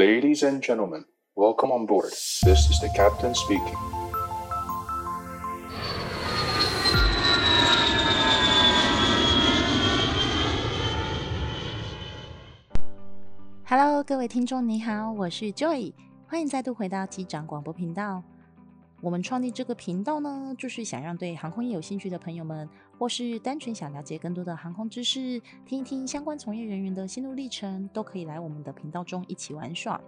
Ladies and gentlemen, welcome on board. This is the captain speaking. Hello，各位听众你好，我是 Joy，欢迎再度回到机长广播频道。我们创立这个频道呢，就是想让对航空业有兴趣的朋友们，或是单纯想了解更多的航空知识，听一听相关从业人员的心路历程，都可以来我们的频道中一起玩耍。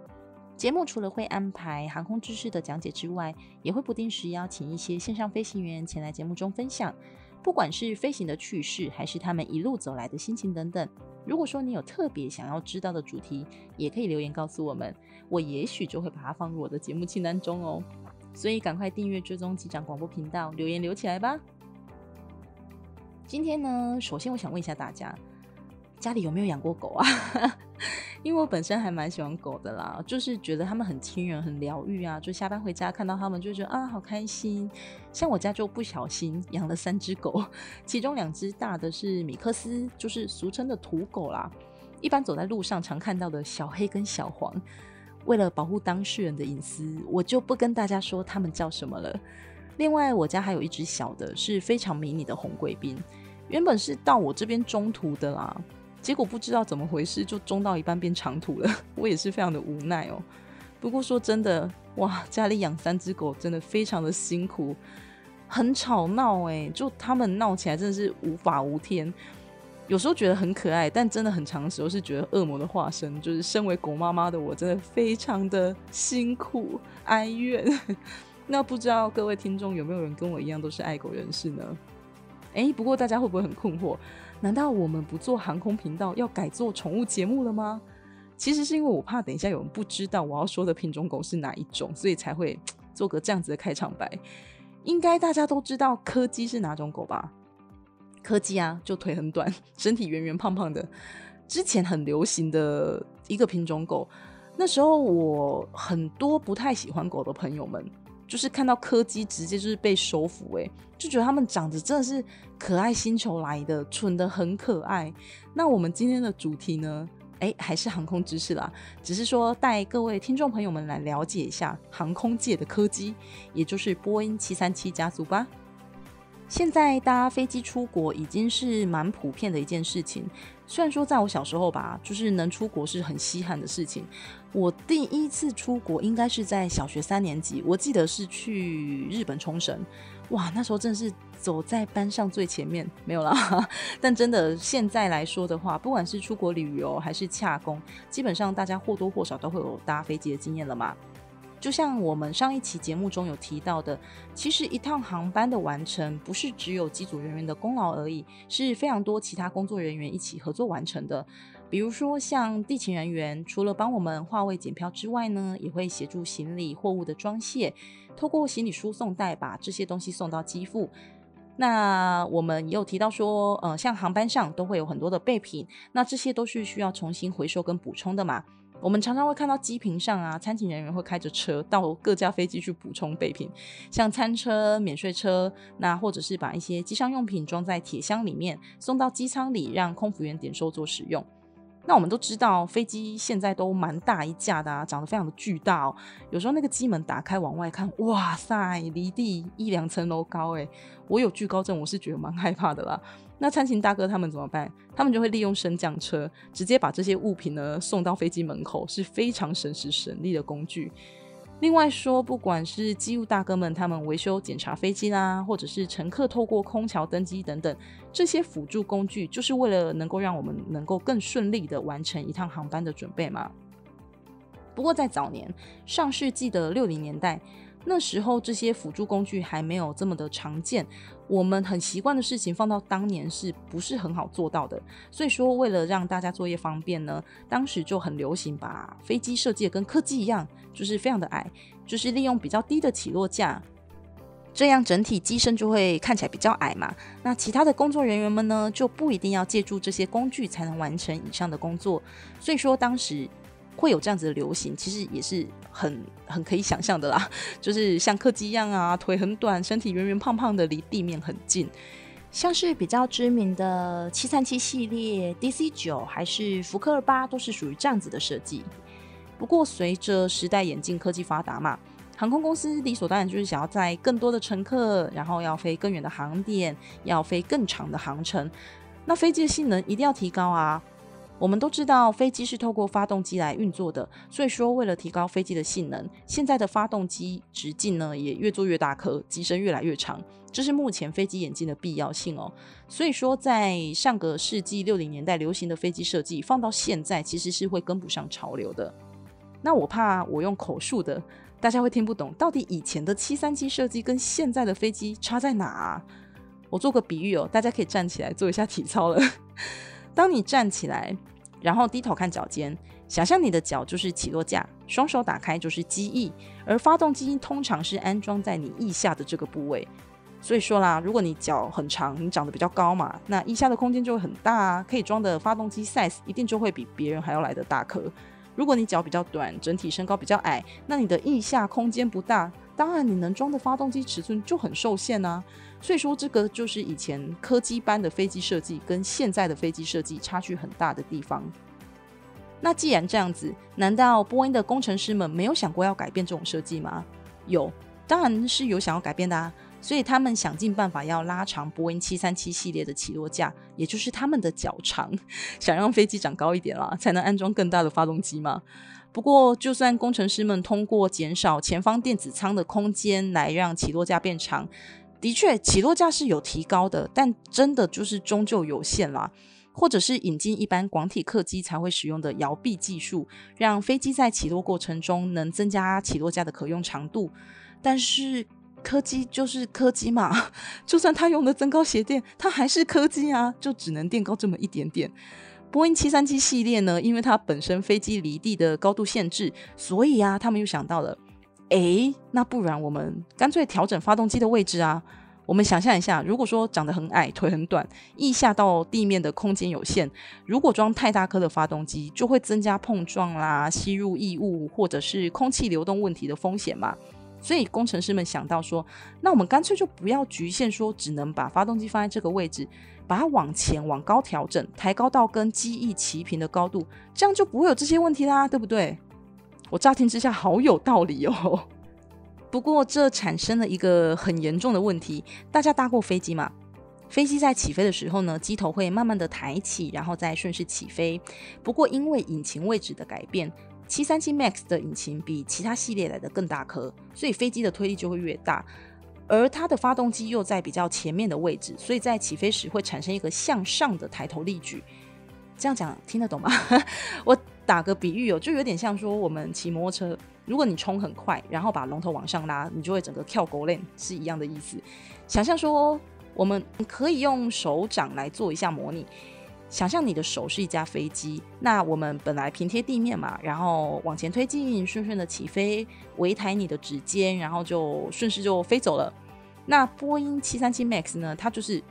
节目除了会安排航空知识的讲解之外，也会不定时邀请一些线上飞行员前来节目中分享，不管是飞行的趣事，还是他们一路走来的心情等等。如果说你有特别想要知道的主题，也可以留言告诉我们，我也许就会把它放入我的节目清单中哦。所以赶快订阅追踪机长广播频道，留言留起来吧。今天呢，首先我想问一下大家，家里有没有养过狗啊？因为我本身还蛮喜欢狗的啦，就是觉得他们很亲人、很疗愈啊。就下班回家看到他们，就觉得啊，好开心。像我家就不小心养了三只狗，其中两只大的是米克斯，就是俗称的土狗啦。一般走在路上常看到的小黑跟小黄，为了保护当事人的隐私，我就不跟大家说他们叫什么了。另外，我家还有一只小的，是非常迷你的红贵宾，原本是到我这边中途的啦。结果不知道怎么回事，就中到一半变长途了，我也是非常的无奈哦。不过说真的，哇，家里养三只狗真的非常的辛苦，很吵闹哎，就他们闹起来真的是无法无天。有时候觉得很可爱，但真的很长的时候是觉得恶魔的化身。就是身为狗妈妈的我，真的非常的辛苦哀怨。那不知道各位听众有没有人跟我一样都是爱狗人士呢？哎，不过大家会不会很困惑？难道我们不做航空频道，要改做宠物节目了吗？其实是因为我怕等一下有人不知道我要说的品种狗是哪一种，所以才会做个这样子的开场白。应该大家都知道柯基是哪种狗吧？柯基啊，就腿很短，身体圆圆胖胖的，之前很流行的一个品种狗。那时候我很多不太喜欢狗的朋友们。就是看到柯基，直接就是被收服，哎，就觉得他们长得真的是可爱星球来的，蠢得很可爱。那我们今天的主题呢？哎，还是航空知识啦，只是说带各位听众朋友们来了解一下航空界的柯基，也就是波音七三七家族吧。现在搭飞机出国已经是蛮普遍的一件事情。虽然说在我小时候吧，就是能出国是很稀罕的事情。我第一次出国应该是在小学三年级，我记得是去日本冲绳。哇，那时候真的是走在班上最前面，没有啦。但真的现在来说的话，不管是出国旅游还是洽公，基本上大家或多或少都会有搭飞机的经验了嘛。就像我们上一期节目中有提到的，其实一趟航班的完成不是只有机组人员的功劳而已，是非常多其他工作人员一起合作完成的。比如说像地勤人员，除了帮我们划位检票之外呢，也会协助行李货物的装卸，透过行李输送带把这些东西送到机腹。那我们也有提到说，呃，像航班上都会有很多的备品，那这些都是需要重新回收跟补充的嘛。我们常常会看到机坪上啊，餐勤人员会开着车到各架飞机去补充备品，像餐车、免税车，那或者是把一些机上用品装在铁箱里面送到机舱里，让空服员点收做使用。那我们都知道，飞机现在都蛮大一架的啊，长得非常的巨大哦。有时候那个机门打开往外看，哇塞，离地一两层楼高诶。我有惧高症，我是觉得蛮害怕的啦。那餐勤大哥他们怎么办？他们就会利用升降车，直接把这些物品呢送到飞机门口，是非常省时省力的工具。另外说，不管是机务大哥们他们维修检查飞机啦，或者是乘客透过空桥登机等等，这些辅助工具，就是为了能够让我们能够更顺利的完成一趟航班的准备嘛。不过在早年，上世纪的六零年代。那时候这些辅助工具还没有这么的常见，我们很习惯的事情放到当年是不是很好做到的？所以说，为了让大家作业方便呢，当时就很流行把飞机设计的跟客机一样，就是非常的矮，就是利用比较低的起落架，这样整体机身就会看起来比较矮嘛。那其他的工作人员们呢，就不一定要借助这些工具才能完成以上的工作。所以说当时。会有这样子的流行，其实也是很很可以想象的啦。就是像客机一样啊，腿很短，身体圆圆胖胖的，离地面很近。像是比较知名的737系列、DC 九还是福克二八，都是属于这样子的设计。不过随着时代演进，科技发达嘛，航空公司理所当然就是想要载更多的乘客，然后要飞更远的航点，要飞更长的航程，那飞机的性能一定要提高啊。我们都知道飞机是透过发动机来运作的，所以说为了提高飞机的性能，现在的发动机直径呢也越做越大颗，机身越来越长，这是目前飞机演进的必要性哦。所以说，在上个世纪六零年代流行的飞机设计，放到现在其实是会跟不上潮流的。那我怕我用口述的，大家会听不懂，到底以前的七三七设计跟现在的飞机差在哪啊？我做个比喻哦，大家可以站起来做一下体操了。当你站起来，然后低头看脚尖，想象你的脚就是起落架，双手打开就是机翼，而发动机通常是安装在你腋下的这个部位。所以说啦，如果你脚很长，你长得比较高嘛，那腋下的空间就会很大啊，可以装的发动机 size 一定就会比别人还要来得大颗。如果你脚比较短，整体身高比较矮，那你的腋下空间不大，当然你能装的发动机尺寸就很受限啊。所以说，这个就是以前科技班的飞机设计跟现在的飞机设计差距很大的地方。那既然这样子，难道波音的工程师们没有想过要改变这种设计吗？有，当然是有想要改变的啊。所以他们想尽办法要拉长波音七三七系列的起落架，也就是他们的脚长，想让飞机长高一点啦，才能安装更大的发动机嘛。不过，就算工程师们通过减少前方电子舱的空间来让起落架变长。的确，起落架是有提高的，但真的就是终究有限啦。或者是引进一般广体客机才会使用的摇臂技术，让飞机在起落过程中能增加起落架的可用长度。但是客机就是客机嘛，就算它用的增高鞋垫，它还是客机啊，就只能垫高这么一点点。波音七三七系列呢，因为它本身飞机离地的高度限制，所以啊，他们又想到了。诶，那不然我们干脆调整发动机的位置啊！我们想象一下，如果说长得很矮、腿很短、翼下到地面的空间有限，如果装太大颗的发动机，就会增加碰撞啦、吸入异物或者是空气流动问题的风险嘛。所以工程师们想到说，那我们干脆就不要局限说，只能把发动机放在这个位置，把它往前往高调整，抬高到跟机翼齐平的高度，这样就不会有这些问题啦，对不对？我乍听之下好有道理哦，不过这产生了一个很严重的问题。大家搭过飞机吗？飞机在起飞的时候呢，机头会慢慢的抬起，然后再顺势起飞。不过因为引擎位置的改变，737 MAX 的引擎比其他系列来的更大颗，所以飞机的推力就会越大。而它的发动机又在比较前面的位置，所以在起飞时会产生一个向上的抬头力矩。这样讲听得懂吗？我。打个比喻哦，就有点像说我们骑摩托车，如果你冲很快，然后把龙头往上拉，你就会整个跳狗链，是一样的意思。想象说，我们可以用手掌来做一下模拟。想象你的手是一架飞机，那我们本来平贴地面嘛，然后往前推进，顺顺的起飞，微抬你的指尖，然后就顺势就飞走了。那波音七三七 MAX 呢，它就是。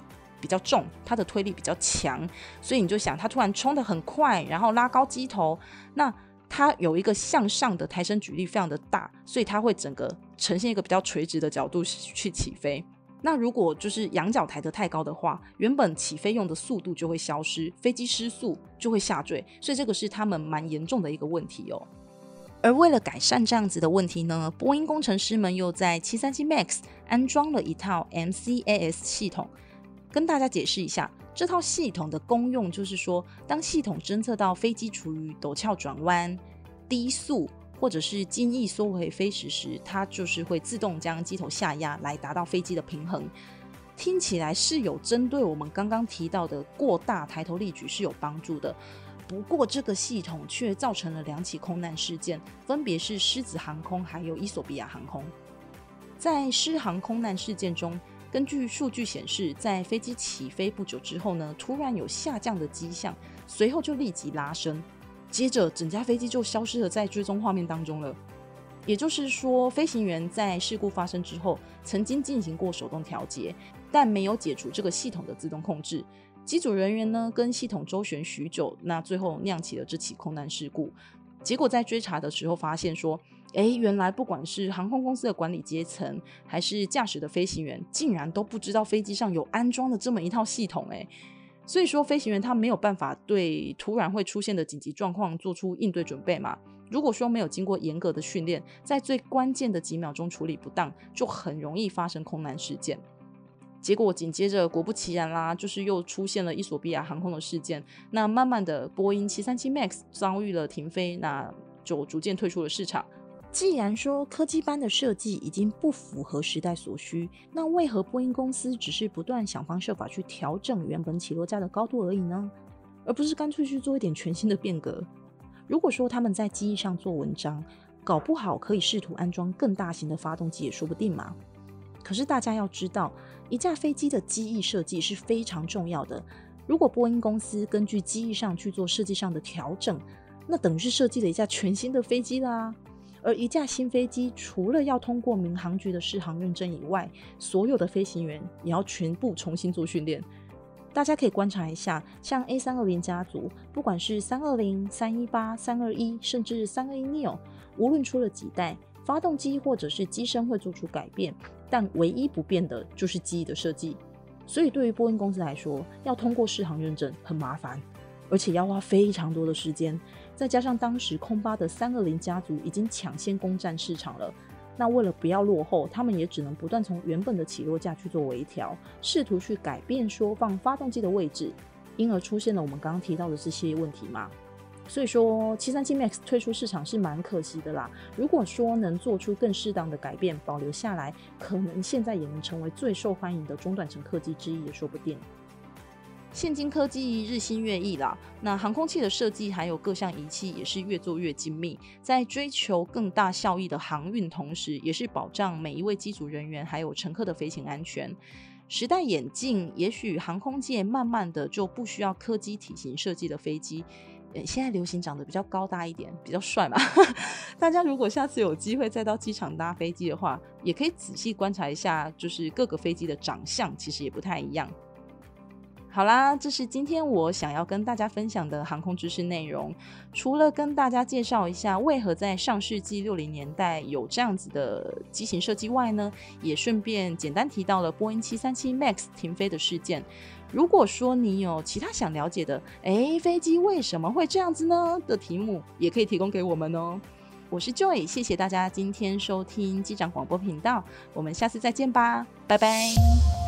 比较重，它的推力比较强，所以你就想它突然冲得很快，然后拉高机头，那它有一个向上的抬升举力非常的大，所以它会整个呈现一个比较垂直的角度去起飞。那如果就是仰角抬得太高的话，原本起飞用的速度就会消失，飞机失速就会下坠，所以这个是他们蛮严重的一个问题哦。而为了改善这样子的问题呢，波音工程师们又在737 MAX 安装了一套 MCAS 系统。跟大家解释一下，这套系统的功用就是说，当系统侦测到飞机处于陡峭转弯、低速或者是襟翼缩回飞时时，它就是会自动将机头下压来达到飞机的平衡。听起来是有针对我们刚刚提到的过大抬头力矩是有帮助的。不过这个系统却造成了两起空难事件，分别是狮子航空还有伊索比亚航空。在狮航空难事件中，根据数据显示，在飞机起飞不久之后呢，突然有下降的迹象，随后就立即拉升，接着整架飞机就消失了在追踪画面当中了。也就是说，飞行员在事故发生之后曾经进行过手动调节，但没有解除这个系统的自动控制。机组人员呢跟系统周旋许久，那最后酿起了这起空难事故。结果在追查的时候发现说，哎，原来不管是航空公司的管理阶层，还是驾驶的飞行员，竟然都不知道飞机上有安装了这么一套系统。哎，所以说飞行员他没有办法对突然会出现的紧急状况做出应对准备嘛。如果说没有经过严格的训练，在最关键的几秒钟处理不当，就很容易发生空难事件。结果紧接着，果不其然啦，就是又出现了伊索比亚航空的事件。那慢慢的，波音七三七 MAX 遭遇了停飞，那就逐渐退出了市场。既然说科技班的设计已经不符合时代所需，那为何波音公司只是不断想方设法去调整原本起落架的高度而已呢？而不是干脆去做一点全新的变革？如果说他们在机翼上做文章，搞不好可以试图安装更大型的发动机也说不定嘛。可是大家要知道，一架飞机的机翼设计是非常重要的。如果波音公司根据机翼上去做设计上的调整，那等于是设计了一架全新的飞机啦。而一架新飞机，除了要通过民航局的试航认证以外，所有的飞行员也要全部重新做训练。大家可以观察一下，像 A 三二零家族，不管是三二零、三一八、三二一，甚至三二一 neo，无论出了几代，发动机或者是机身会做出改变，但唯一不变的就是机翼的设计。所以对于波音公司来说，要通过试航认证很麻烦，而且要花非常多的时间。再加上当时空巴的三二零家族已经抢先攻占市场了，那为了不要落后，他们也只能不断从原本的起落架去做微调，试图去改变说放发动机的位置，因而出现了我们刚刚提到的这些问题嘛。所以说，七三七 MAX 退出市场是蛮可惜的啦。如果说能做出更适当的改变，保留下来，可能现在也能成为最受欢迎的中短程客机之一，也说不定。现今科技日新月异啦，那航空器的设计还有各项仪器也是越做越精密，在追求更大效益的航运同时，也是保障每一位机组人员还有乘客的飞行安全。时代演进，也许航空界慢慢的就不需要客机体型设计的飞机，现在流行长得比较高大一点，比较帅嘛。大家如果下次有机会再到机场搭飞机的话，也可以仔细观察一下，就是各个飞机的长相其实也不太一样。好啦，这是今天我想要跟大家分享的航空知识内容。除了跟大家介绍一下为何在上世纪六零年代有这样子的机型设计外呢，也顺便简单提到了波音七三七 MAX 停飞的事件。如果说你有其他想了解的，诶，飞机为什么会这样子呢的题目，也可以提供给我们哦。我是 Joy，谢谢大家今天收听机长广播频道，我们下次再见吧，拜拜。